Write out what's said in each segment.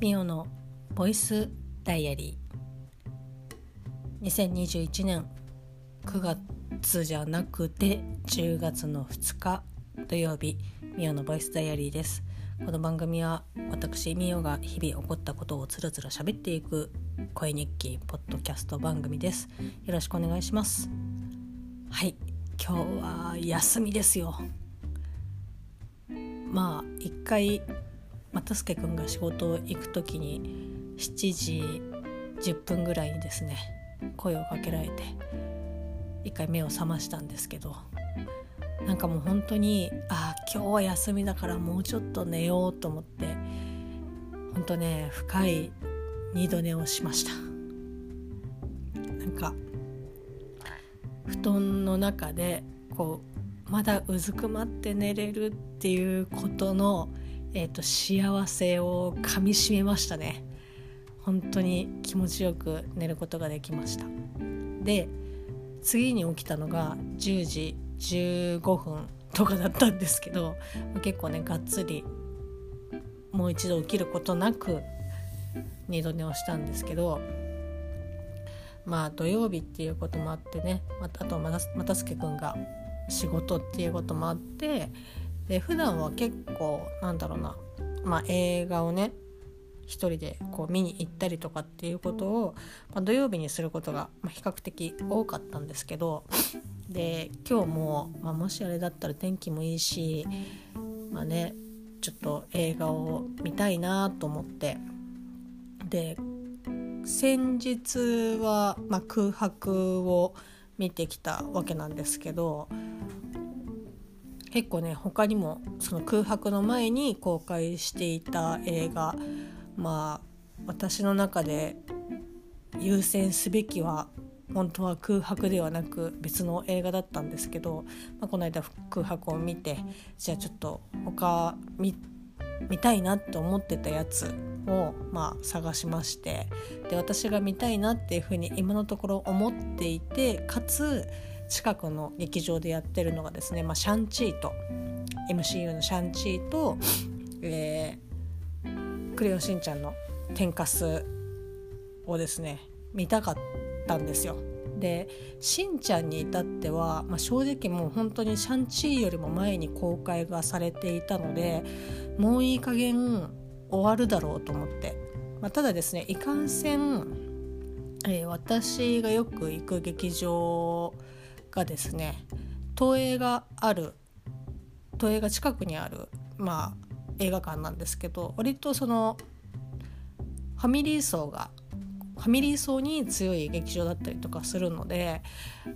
ミオのボイスダイアリー。2021年9月じゃなくて10月の2日土曜日ミオのボイスダイアリーです。この番組は私ミオが日々起こったことをつらつら喋っていく声日記ポッドキャスト番組です。よろしくお願いします。はい今日は休みですよ。まあ一回又助君が仕事行く時に7時10分ぐらいにですね声をかけられて一回目を覚ましたんですけどなんかもう本当にああ今日は休みだからもうちょっと寝ようと思って本当ね深い二度寝をしました。なんか布団の中でこうまだうずくまって寝れるっていうことのえーと、幸せをかみしめましたね。本当に気持ちよく寝ることができました。で次に起きたのが10時15分とかだったんですけど結構ねがっつりもう一度起きることなく二度寝をしたんですけどまあ土曜日っていうこともあってねあとまたすけくんが仕事っていうこともあってで普段は結構なんだろうな、まあ、映画をね一人でこう見に行ったりとかっていうことを、まあ、土曜日にすることが比較的多かったんですけどで今日も、まあ、もしあれだったら天気もいいしまあねちょっと映画を見たいなと思って。で先日は、まあ、空白を見てきたわけなんですけど結構ね他にもその空白の前に公開していた映画まあ私の中で優先すべきは本当は空白ではなく別の映画だったんですけど、まあ、この間空白を見てじゃあちょっと他見見たいなって思ってたやつをまあ探しましてで私が見たいなっていうふうに今のところ思っていてかつ近くの劇場でやってるのがですね、まあ、シャンチーと MCU のシャンチーと、えー、クレヨンしんちゃんの天かすをですね見たかったんですよ。でしんちゃんに至っては、まあ、正直もう本当にシャンチーよりも前に公開がされていたのでもういい加減終わるだろうと思って、まあ、ただですねいかんせん、えー、私がよく行く劇場がですね東映がある東映が近くにあるまあ映画館なんですけど割とそのファミリー層がファミリー層に強い劇場だったりとかするので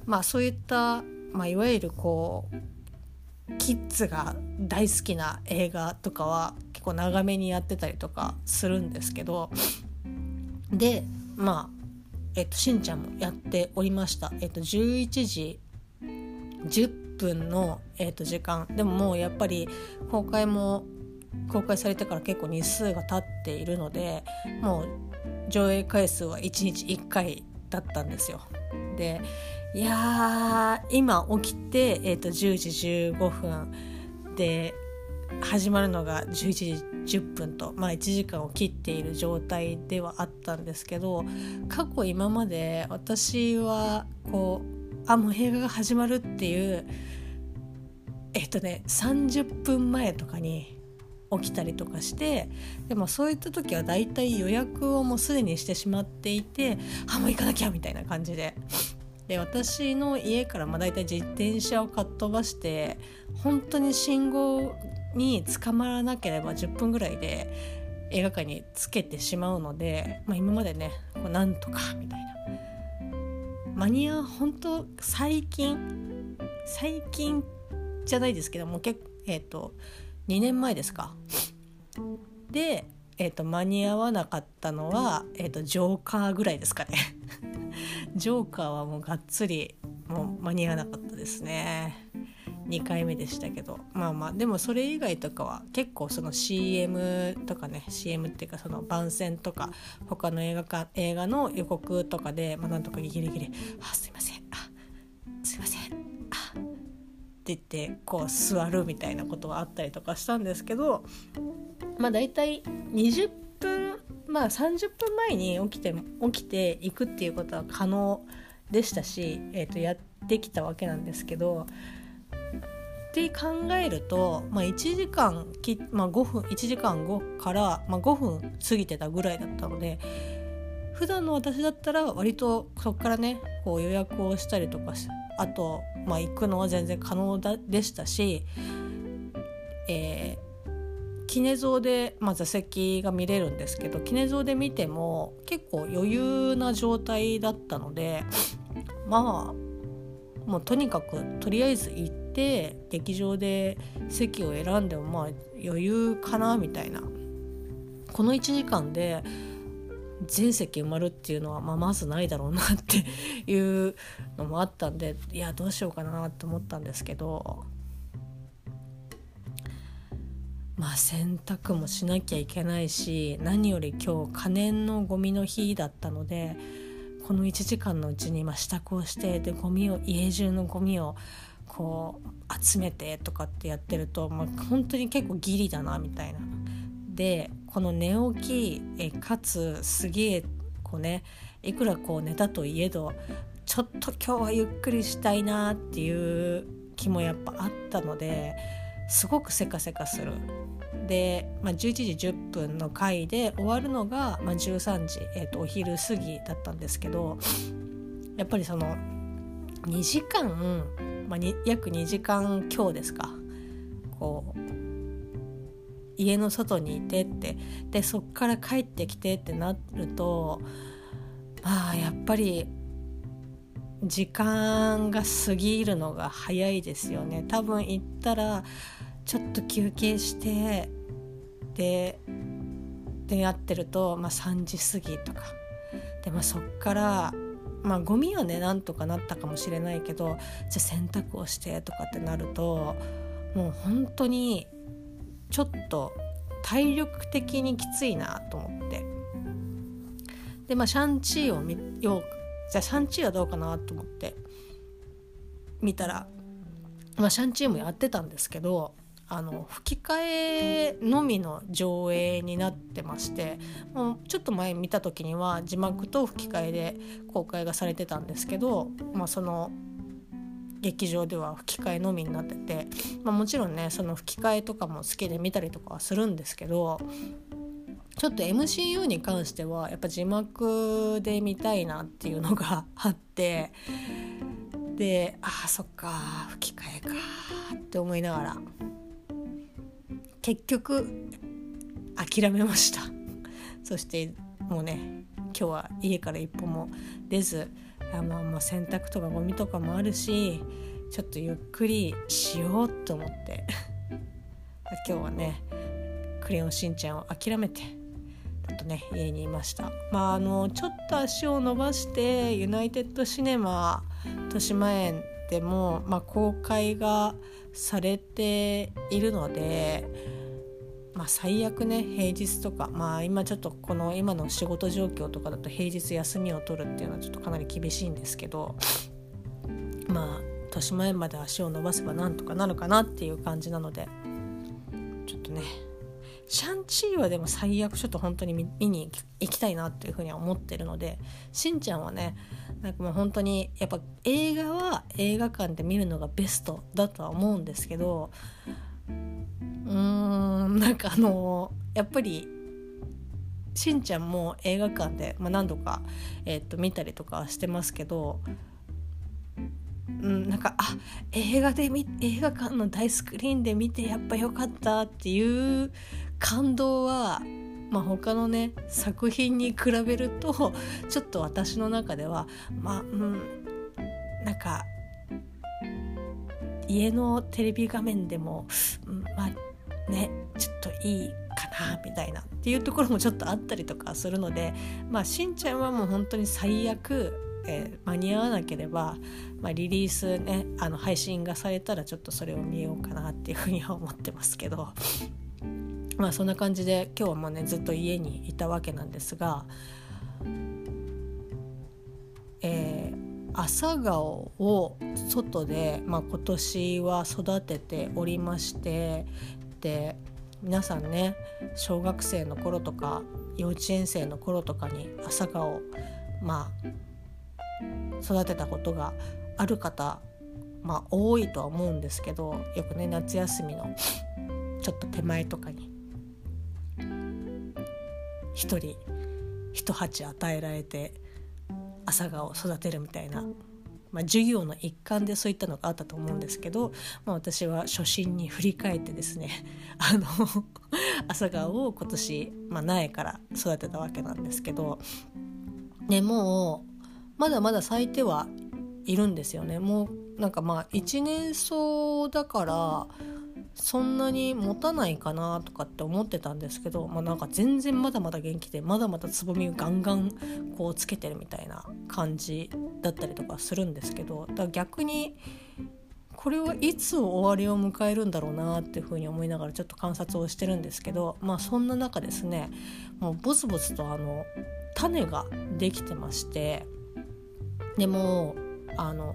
まあそういった、まあ、いわゆるこうキッズが大好きな映画とかは結構長めにやってたりとかするんですけどでまあえっと、しんちゃんもやっておりました。えっと、11時10分の、えー、と時間でももうやっぱり公開も公開されてから結構日数が経っているのでもう上映回数は1日1回だったんですよ。でいや今起きて、えー、と10時15分で始まるのが11時10分と、まあ、1時間を切っている状態ではあったんですけど過去今まで私はこうあもう映画が始まるっていうえっとね30分前とかに起きたりとかしてでもそういった時はだいたい予約をもうすでにしてしまっていてあもう行かなきゃみたいな感じで。で私の家からまあ大体自転車をかっ飛ばして本当に信号に捕まらなければ10分ぐらいで映画館につけてしまうので、まあ、今までねこうなんとかみたいなマニア本当最近最近じゃないですけども結えっ、ー、と2年前ですか。で、えーと、間に合わなかったのは、えーと、ジョーカーぐらいですかね。ジョーカーはもうがっつりもう間に合わなかったですね。2回目でしたけどまあまあでもそれ以外とかは結構その CM とかね CM っていうかその番宣とか他の映画か映画の予告とかで、まあ、なんとかギリギリ「あすいませんあすいませんあって言ってこう座るみたいなことがあったりとかしたんですけどまあ大体20分まあ30分前に起きて起きていくっていうことは可能でしたし、えー、とやってきたわけなんですけどって考えると、まあ、1時間き、まあ、5分1時間後から、まあ、5分過ぎてたぐらいだったので普段の私だったら割とそこからねこう予約をしたりとかあと、まあ、行くのは全然可能だでしたし、えー、キネゾで、まあ、座席が見れるんですけどキネゾで見ても結構余裕な状態だったのでまあもうとにかくとりあえず行って劇場で席を選んでもまあ余裕かなみたいな。この1時間で全席埋まるっていうのは、まあ、まずないだろうなっていうのもあったんでいやどうしようかなと思ったんですけど。まあ洗濯もしなきゃいけないし何より今日可燃のゴミの日だったのでこの1時間のうちにま支度をしてでゴミを家中のゴミをこう集めてとかってやってると、まあ、本当に結構ギリだなみたいな。でこの寝起きえかつすげえこうねいくらこう寝たといえどちょっと今日はゆっくりしたいなっていう気もやっぱあったのですごくせかせかする。で、まあ、11時10分の回で終わるのが、まあ、13時、えー、とお昼過ぎだったんですけどやっぱりその2時間、まあ、約2時間強ですか。こう家の外にいてって。でそっから帰ってきてってなるとまあやっぱり時間が過ぎるのが早いですよね。多分行ったらちょっと休憩してででやってると、まあ、3時過ぎとか。で、まあ、そっからまあゴミはねなんとかなったかもしれないけどじゃあ洗濯をしてとかってなるともう本当にちょっと体力的にきついなと思って。でまあシャンチーを見ようじゃあシャンチーはどうかなと思って見たら、まあ、シャンチーもやってたんですけどあの吹き替えのみの上映になってましてもうちょっと前見た時には字幕と吹き替えで公開がされてたんですけど、まあ、その劇場では吹き替えのみになってて、まあ、もちろんねその吹き替えとかも好きで見たりとかはするんですけどちょっと MCU に関してはやっぱ字幕で見たいなっていうのが あってでああそっか吹き替えかって思いながら結局諦めました。そしてもうね今日は家から一歩も出ずあまあもう洗濯とかゴミとかもあるしちょっとゆっくりしようと思って。今日はね「クレヨンしんちゃん」を諦めてちょっとね家にいました。まああのちょっと足を伸ばしてユナイテッドシネマ豊島園でも、まあ、公開がされているので、まあ、最悪ね平日とかまあ今ちょっとこの今の仕事状況とかだと平日休みを取るっていうのはちょっとかなり厳しいんですけどまあ豊島園まで足を伸ばせばなんとかなるかなっていう感じなのでちょっとねシャンチーはでも最悪ちょっと本当に見に行きたいなっていうふうには思ってるのでしんちゃんはねなんかもう本当にやっぱ映画は映画館で見るのがベストだとは思うんですけどうーんなんかあのやっぱりしんちゃんも映画館で、まあ、何度か、えー、と見たりとかしてますけどうん、なんかあ映画で映画館の大スクリーンで見てやっぱ良かったっていう感動はまあ、他のね作品に比べるとちょっと私の中ではまあうんなんか家のテレビ画面でも、うん、まあねちょっといいかなみたいなっていうところもちょっとあったりとかするのでまあしんちゃんはもう本当に最悪、えー、間に合わなければ、まあ、リリースねあの配信がされたらちょっとそれを見ようかなっていうふうには思ってますけど。まあそんな感じで今日はもねずっと家にいたわけなんですが、えー、朝顔を外で、まあ、今年は育てておりましてで皆さんね小学生の頃とか幼稚園生の頃とかに朝顔まあ育てたことがある方まあ多いとは思うんですけどよくね夏休みのちょっと手前とかに一人一鉢与えられて朝顔を育てるみたいな、まあ、授業の一環でそういったのがあったと思うんですけど、まあ、私は初心に振り返ってですね あの朝顔を今年、まあ、苗から育てたわけなんですけど、ね、もうまだまだ咲いてはいるんですよね。もうなんかまあ一年草だからそんなに持たないかなとかって思ってたんですけど、まあ、なんか全然まだまだ元気でまだまだつぼみをガンガンこうつけてるみたいな感じだったりとかするんですけどだから逆にこれはいつ終わりを迎えるんだろうなっていうふうに思いながらちょっと観察をしてるんですけどまあそんな中ですねもうボツボツとあの種ができてましてでもあの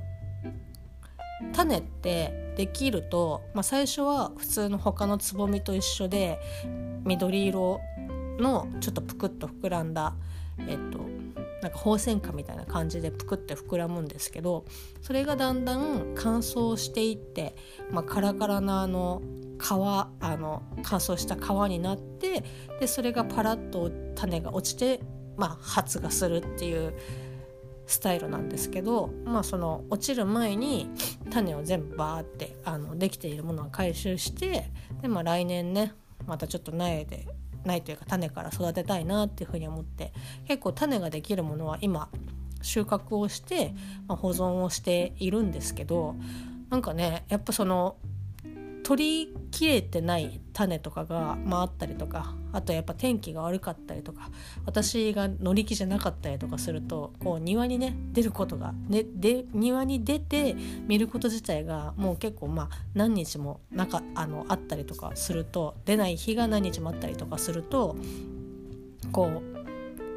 種ってできると、まあ、最初は普通の他のつぼみと一緒で緑色のちょっとぷくっと膨らんだ、えっと、なんかホウセンカみたいな感じでぷくって膨らむんですけどそれがだんだん乾燥していって、まあ、カラカラなあの皮あの乾燥した皮になってでそれがパラッと種が落ちて、まあ、発芽するっていうスタイルなんですけど、まあ、その落ちる前に種を全部バーってあのできているものは回収してで、まあ、来年ねまたちょっと苗で苗というか種から育てたいなっていうふうに思って結構種ができるものは今収穫をして、まあ、保存をしているんですけどなんかねやっぱその取りきれてない種とかが、まあ、あったりとかあとやっぱ天気が悪かったりとか私が乗り気じゃなかったりとかするとこう庭にね出ることが、ね、で庭に出て見ること自体がもう結構まあ何日もなかあのあったりとかすると出ない日が何日もあったりとかするとこ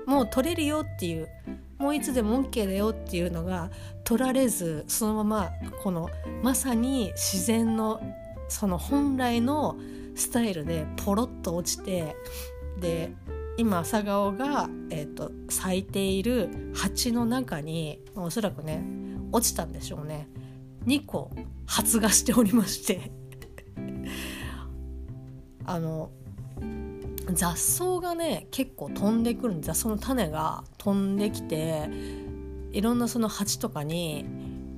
うもう取れるよっていうもういつでも OK だよっていうのが取られずそのままこのまさに自然のその本来のスタイルでポロッと落ちてで今朝顔が、えーと、咲いている鉢の中におそらくね落ちたんでしょうね。2個発芽しておりまして。あの雑草がね結構飛んでくる雑草の種が飛んできていろんなその鉢とかに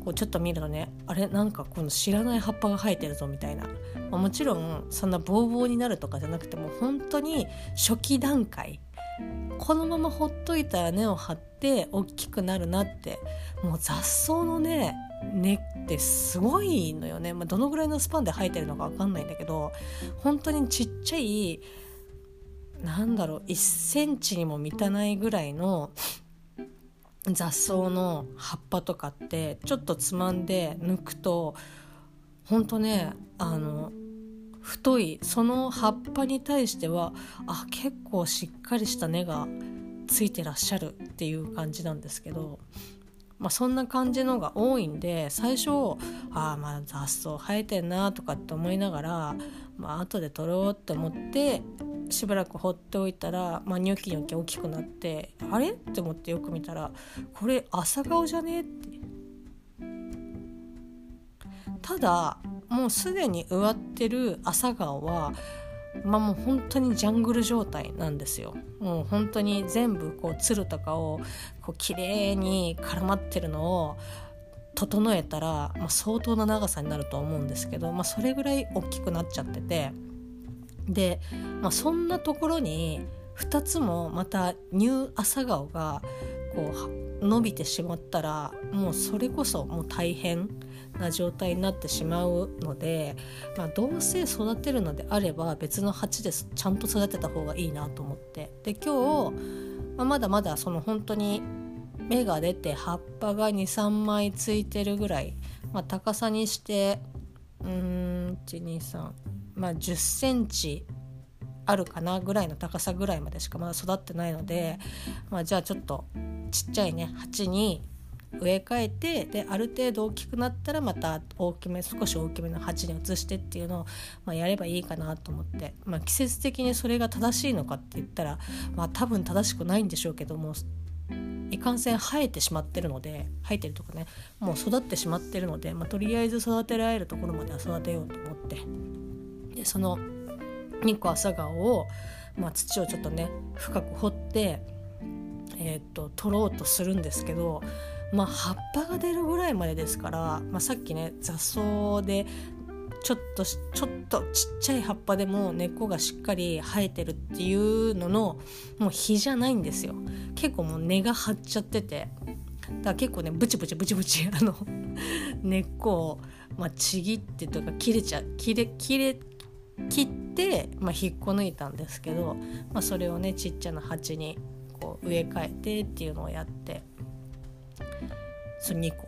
こうちょっと見るとね。あれなんかこの知らない葉っぱが生えてるぞみたいな、まあ、もちろんそんなボーボーになるとかじゃなくても本当に初期段階。このままほっといたら根を張って大きくなるなって。もう雑草のね根ってすごいのよね、まあ、どのぐらいのスパンで生えてるのか分かんないんだけど本当にちっちゃいなんだろう1センチにも満たないぐらいの雑草の葉っぱとかってちょっとつまんで抜くとほんとねあの太いその葉っぱに対してはあ結構しっかりした根がついてらっしゃるっていう感じなんですけど、まあ、そんな感じのが多いんで最初ああまあ雑草生えてんなとかって思いながら、まあ後で取ろうって思ってしばらく放っておいたら、まあ、ニョキニョキ大きくなってあれ？って思ってよく見たらこれ朝顔じゃね？って。ただもうすでに植わってる朝顔はまあもう本当にジャングル状態なんですよ。もう本当に全部こうつるとかをこう綺麗に絡まってるのを整えたら、まあ、相当な長さになると思うんですけど、まあ、それぐらい大きくなっちゃっててで、まあ、そんなところに2つもまたニュー朝顔がこう伸びてしまったらもうそれこそもう大変な状態になってしまうので、まあ、どうせ育てるのであれば別の鉢でちゃんと育てた方がいいなと思って。で今日、まあ、まだまだその本当に芽が出て葉っぱが23枚ついてるぐらい、まあ、高さにしてうん123まあ、10センチあるかなぐらいの高さぐらいまでしかまだ育ってないので、まあ、じゃあちょっとちっちゃいね鉢に植え替えてである程度大きくなったらまた大きめ少し大きめの鉢に移してっていうのを、まあ、やればいいかなと思って、まあ、季節的にそれが正しいのかって言ったら、まあ、多分正しくないんでしょうけどもいかんせん生えてしまってるので生えてるとかねもう育ってしまってるので、まあ、とりあえず育てられるところまでは育てようと思って。でその日光朝顔を、まあ、土をちょっとね深く掘って、えー、っと取ろうとするんですけど、まあ、葉っぱが出るぐらいまでですから、まあ、さっきね雑草でちょっとちょっとちっちゃい葉っぱでも根っこがしっかり生えてるっていうののもう日じゃないんですよ。結構もう根が張っちゃってて。だから結構ねブチブチブチブチあの 根っこを、まあ、ちぎってとか切れちゃ切れ切れ切って、まあ、引っこ抜いたんですけど、まあ、それをねちっちゃな鉢にこう植え替えてっていうのをやってそ2個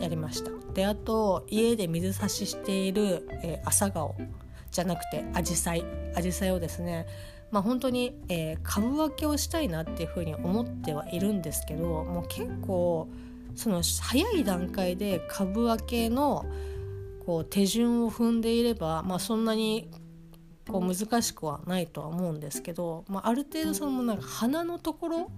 やりました。であと家で水差ししている、えー、朝顔じゃなくてアジサイ。アジサイをですねまあ本当に、えー、株分けをしたいなっていうふうに思ってはいるんですけどもう結構その早い段階で株分けのこう手順を踏んでいれば、まあ、そんなにこう難しくはないとは思うんですけど、まあ、ある程度そのなんか花のところ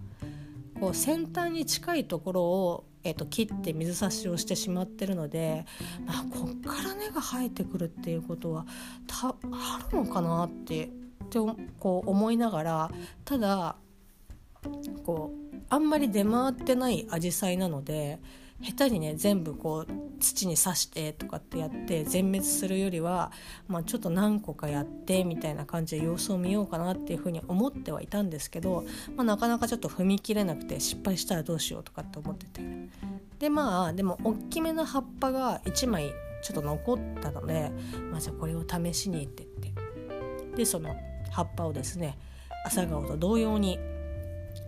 こう先端に近いところをえーと、切って水差しをしてしまってるので、まあ、こっから根が生えてくるっていうことはたあるのかなってってこう思いながらただこうあんまり出回ってないアジサイなので下手にね全部こう土に刺してとかってやって全滅するよりは、まあ、ちょっと何個かやってみたいな感じで様子を見ようかなっていうふうに思ってはいたんですけど、まあ、なかなかちょっと踏み切れなくて失敗したらどうしようとかって思ってて。でまあでも大きめの葉っぱが1枚ちょっと残ったので、まあ、じゃあこれを試しにって言って。でその葉っぱをですね朝顔と同様に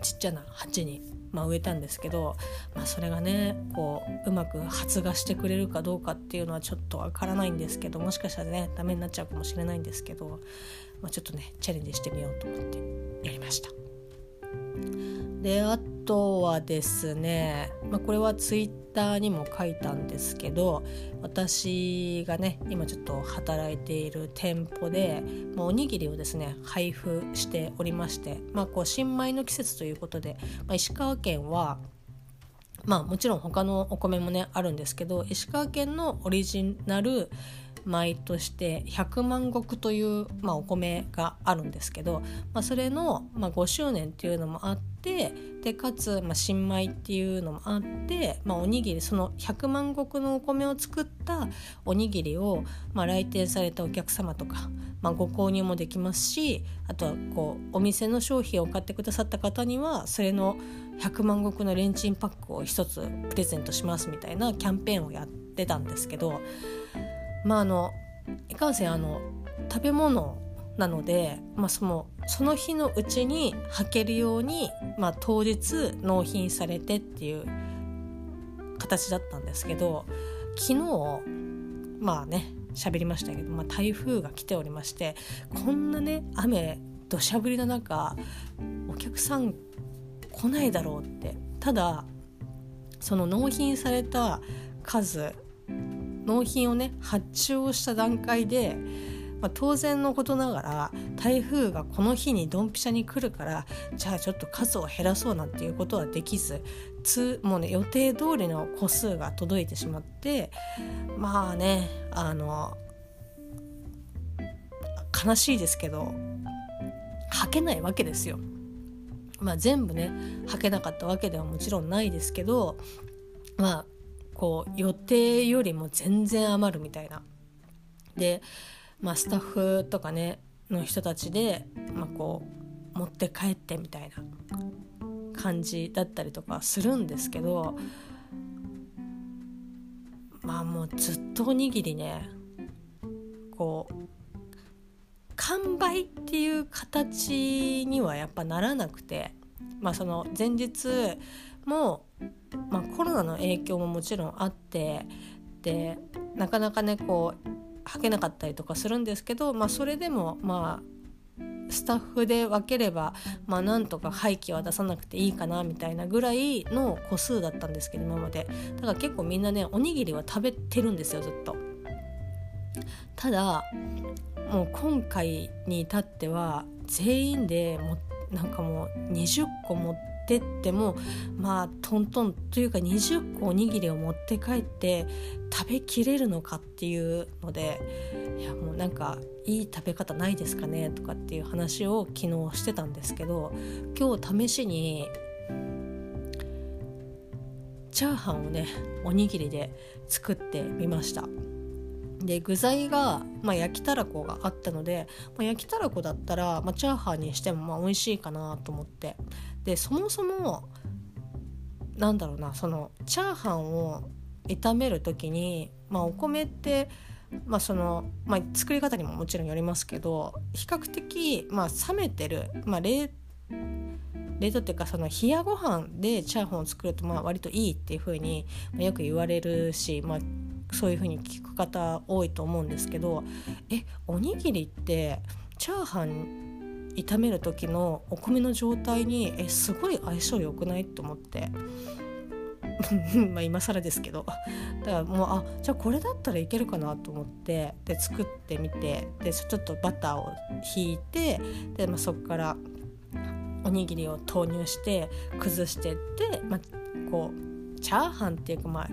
ちっちゃな鉢にまあ、植えたんですけど、まあ、それがねこううまく発芽してくれるかどうかっていうのはちょっとわからないんですけどもしかしたらねダメになっちゃうかもしれないんですけど、まあ、ちょっとねチャレンジしてみようと思ってやりました。であとはですね、まあ、これはツイッターにも書いたんですけど私がね今ちょっと働いている店舗で、まあ、おにぎりをですね配布しておりまして、まあ、こう新米の季節ということで、まあ、石川県はまあもちろん他のお米もねあるんですけど石川県のオリジナル米として100万石という、まあ、お米があるんですけど、まあ、それの、まあ、5周年っていうのもあってでかつ、まあ、新米っていうのもあって、まあ、おにぎりその100万石のお米を作ったおにぎりを、まあ、来店されたお客様とか、まあ、ご購入もできますしあとはこうお店の商品を買ってくださった方にはそれの100万石のレンチンパックを1つプレゼントしますみたいなキャンペーンをやってたんですけどまああのいかんせんあの食べ物なので、まあ、そのその日のうちに履けるように、まあ、当日納品されてっていう形だったんですけど昨日まあね喋りましたけど、まあ、台風が来ておりましてこんなね雨土砂降りの中お客さん来ないだろうって。ただその納品された数納品をね発注をした段階で、まあ、当然のことながら台風がこの日にドンピシャに来るからじゃあちょっと数を減らそうなんていうことはできずつもうね予定通りの個数が届いてしまってまあねあの悲しいですけど履けないわけですよ。まあ、全部ね履けなかったわけではもちろんないですけどまあこう予定よりも全然余るみたいな。で、まあ、スタッフとかねの人たちで、まあ、こう持って帰ってみたいな感じだったりとかするんですけどまあもうずっとおにぎりねこう完売っていう形にはやっぱならなくてまあその前日もまあ、コロナの影響ももちろんあってでなかなかねこう履けなかったりとかするんですけど、まあ、それでもまあスタッフで分ければまあなんとか廃棄は出さなくていいかなみたいなぐらいの個数だったんですけど今までだから結構みんなねおにぎりは食べてるんですよずっと。ただもう今回に至っては全員でもなんかもう20個持ってってもまあトントンというか20個おにぎりを持って帰って食べきれるのかっていうのでいやもうなんかいい食べ方ないですかねとかっていう話を昨日してたんですけど今日試しにチャーハンをねおにぎりで作ってみました。で具材が、まあ、焼きたらこがあったので、まあ、焼きたらこだったら、まあ、チャーハンにしてもまあ美味しいかなと思って。でそもそもなんだろうなそのチャーハンを炒める時に、まあ、お米ってまあそのまあ、作り方にももちろんよりますけど比較的、まあ、冷めてる、まあ冷、冷凍っていうかその冷やご飯でチャーハンを作るとまあ割といいっていう風によく言われるし、まあ、そういう風に聞く方多いと思うんですけどえおにぎりってチャーハン炒める時のお米の状態にえすごい相性良くないと思って。まあ今更ですけど。だからもうあじゃあこれだったらいけるかなと思ってで作ってみてでちょっとバターをひいてで、まあ、そこからおにぎりを投入して崩してって、まあ、こうチャーハンっていうかまあ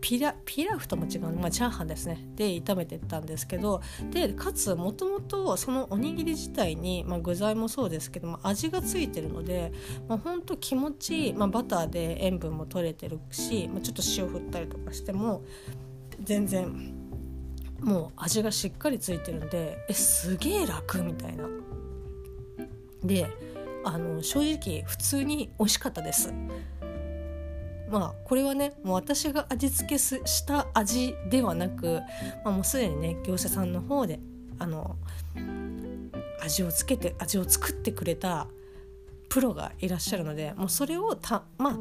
ピラピラフとも違う、まあ、チャーハンですねで炒めてったんですけどでかつもともとそのおにぎり自体に、まあ、具材もそうですけども味がついてるので、まあ、ほんと気持ちいい、まあ、バターで塩分も取れてるし、まあ、ちょっと塩振ったりとかしても全然もう味がしっかりついてるんでえすげえ楽みたいな。であの正直普通に美味しかったです。まあこれはねもう私が味付けした味ではなく、まあ、もうすでにね業者さんの方であの味をつけて味を作ってくれたプロがいらっしゃるのでもうそれをたまあ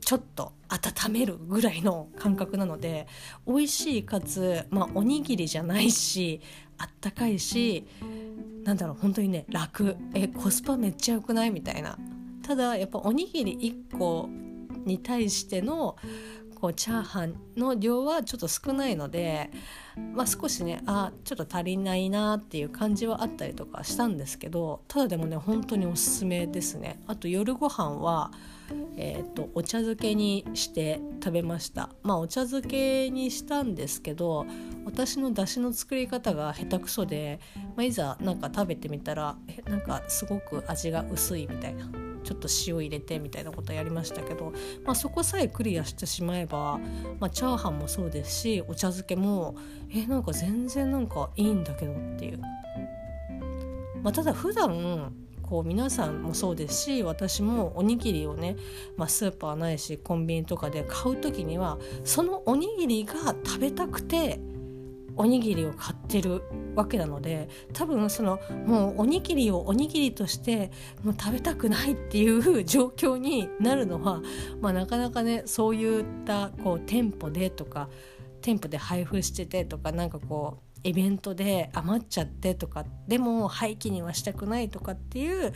ちょっと温めるぐらいの感覚なので美味しいかつ、まあ、おにぎりじゃないしあったかいしなんだろう本当にね楽。えコスパめっちゃ良くない？みたいな。ただやっぱおにぎり1個に対してのこうチャーハンの量はちょっと少ないので、まあ、少しねあちょっと足りないなっていう感じはあったりとかしたんですけどただでもね本当におすすめですね。あと夜ご飯はえーと、お茶漬けにして食べました。まあお茶漬けにしたんですけど私の出汁の作り方が下手くそで、まあ、いざなんか食べてみたらえなんかすごく味が薄いみたいな。ちょっと塩入れてみたいなことやりましたけど、まあ、そこさえクリアしてしまえば、まあ、チャーハンもそうですしお茶漬けもえなんか全然なんかいいんだけどっていう。まあ、ただ普段こう皆さんもそうですし私もおにぎりをね、まあ、スーパーないしコンビニとかで買う時にはそのおにぎりが食べたくておにぎりを買ってるわけなので多分そのもうおにぎりをおにぎりとしてもう食べたくないっていう状況になるのは、まあ、なかなかねそういったこう店舗でとか店舗で配布しててとかなんかこうイベントで余っちゃってとかでも廃棄にはしたくないとかっていう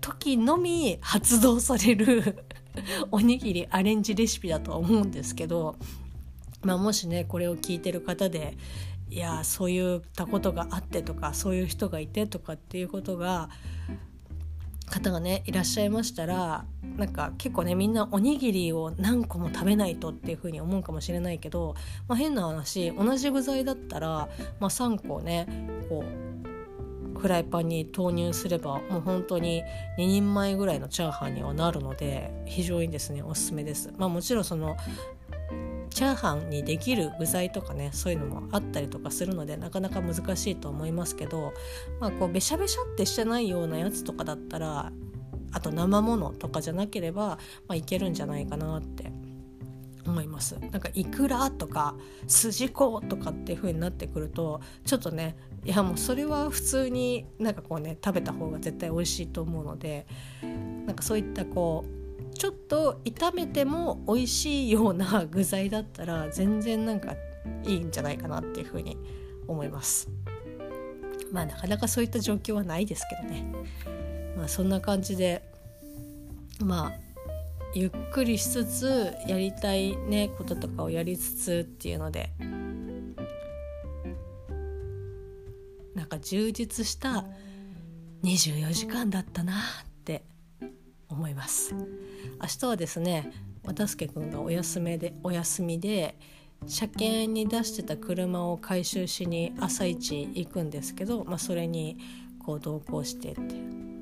時のみ発動される おにぎりアレンジレシピだとは思うんですけどまあ、もしねこれを聞いてる方でいやそういったことがあってとかそういう人がいてとかっていうことが方がねいらっしゃいましたらなんか結構ねみんなおにぎりを何個も食べないとっていう風に思うかもしれないけど、まあ、変な話同じ具材だったら、まあ、3個ねこうフライパンに投入すればもう本当に2人前ぐらいのチャーハンにはなるので非常にですねおすすめです。まあ、もちろんそのチャーハンにできる具材とかねそういうのもあったりとかするのでなかなか難しいと思いますけどまあこうべしゃべしゃってしてないようなやつとかだったらあと生ものとかじゃなければ、まあ、いけるんじゃないかなって思います。なんかいくらとか筋子とかっていう風になってくるとちょっとねいやもうそれは普通になんかこうね食べた方が絶対美味しいと思うのでなんかそういったこうちょっと炒めても美味しいような具材だったら全然なんかいいんじゃないかなっていうふうに思います。まあなかなかそういった状況はないですけどねまあそんな感じでまあゆっくりしつつやりたいねこととかをやりつつっていうのでなんか充実した24時間だったなって思います明日はですね渡助くんがお休みでお休みで車検に出してた車を回収しに朝一行くんですけど、まあ、それにこう同行してって、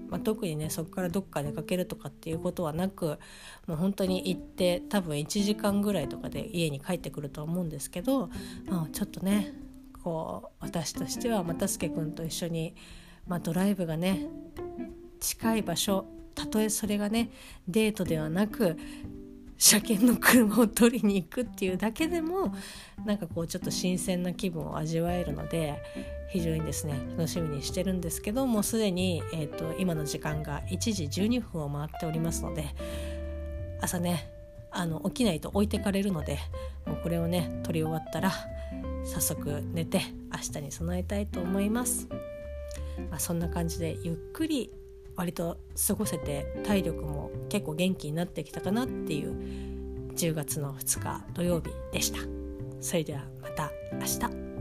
まあ、特にねそこからどっか出かけるとかっていうことはなくもう本当に行って多分1時間ぐらいとかで家に帰ってくるとは思うんですけど、まあ、ちょっとねこう私としては又助君と一緒に、まあ、ドライブがね近い場所たとえそれがねデートではなく車検の車を取りに行くっていうだけでもなんかこうちょっと新鮮な気分を味わえるので非常にですね楽しみにしてるんですけどもうすでに、えーと、今の時間が1時12分を回っておりますので朝ねあの起きないと置いてかれるのでもうこれをね取り終わったら早速寝て明日に備えたいと思います。まあ、そんな感じでゆっくり割と過ごせて体力も結構元気になってきたかなっていう10月の2日土曜日でした。それではまた明日。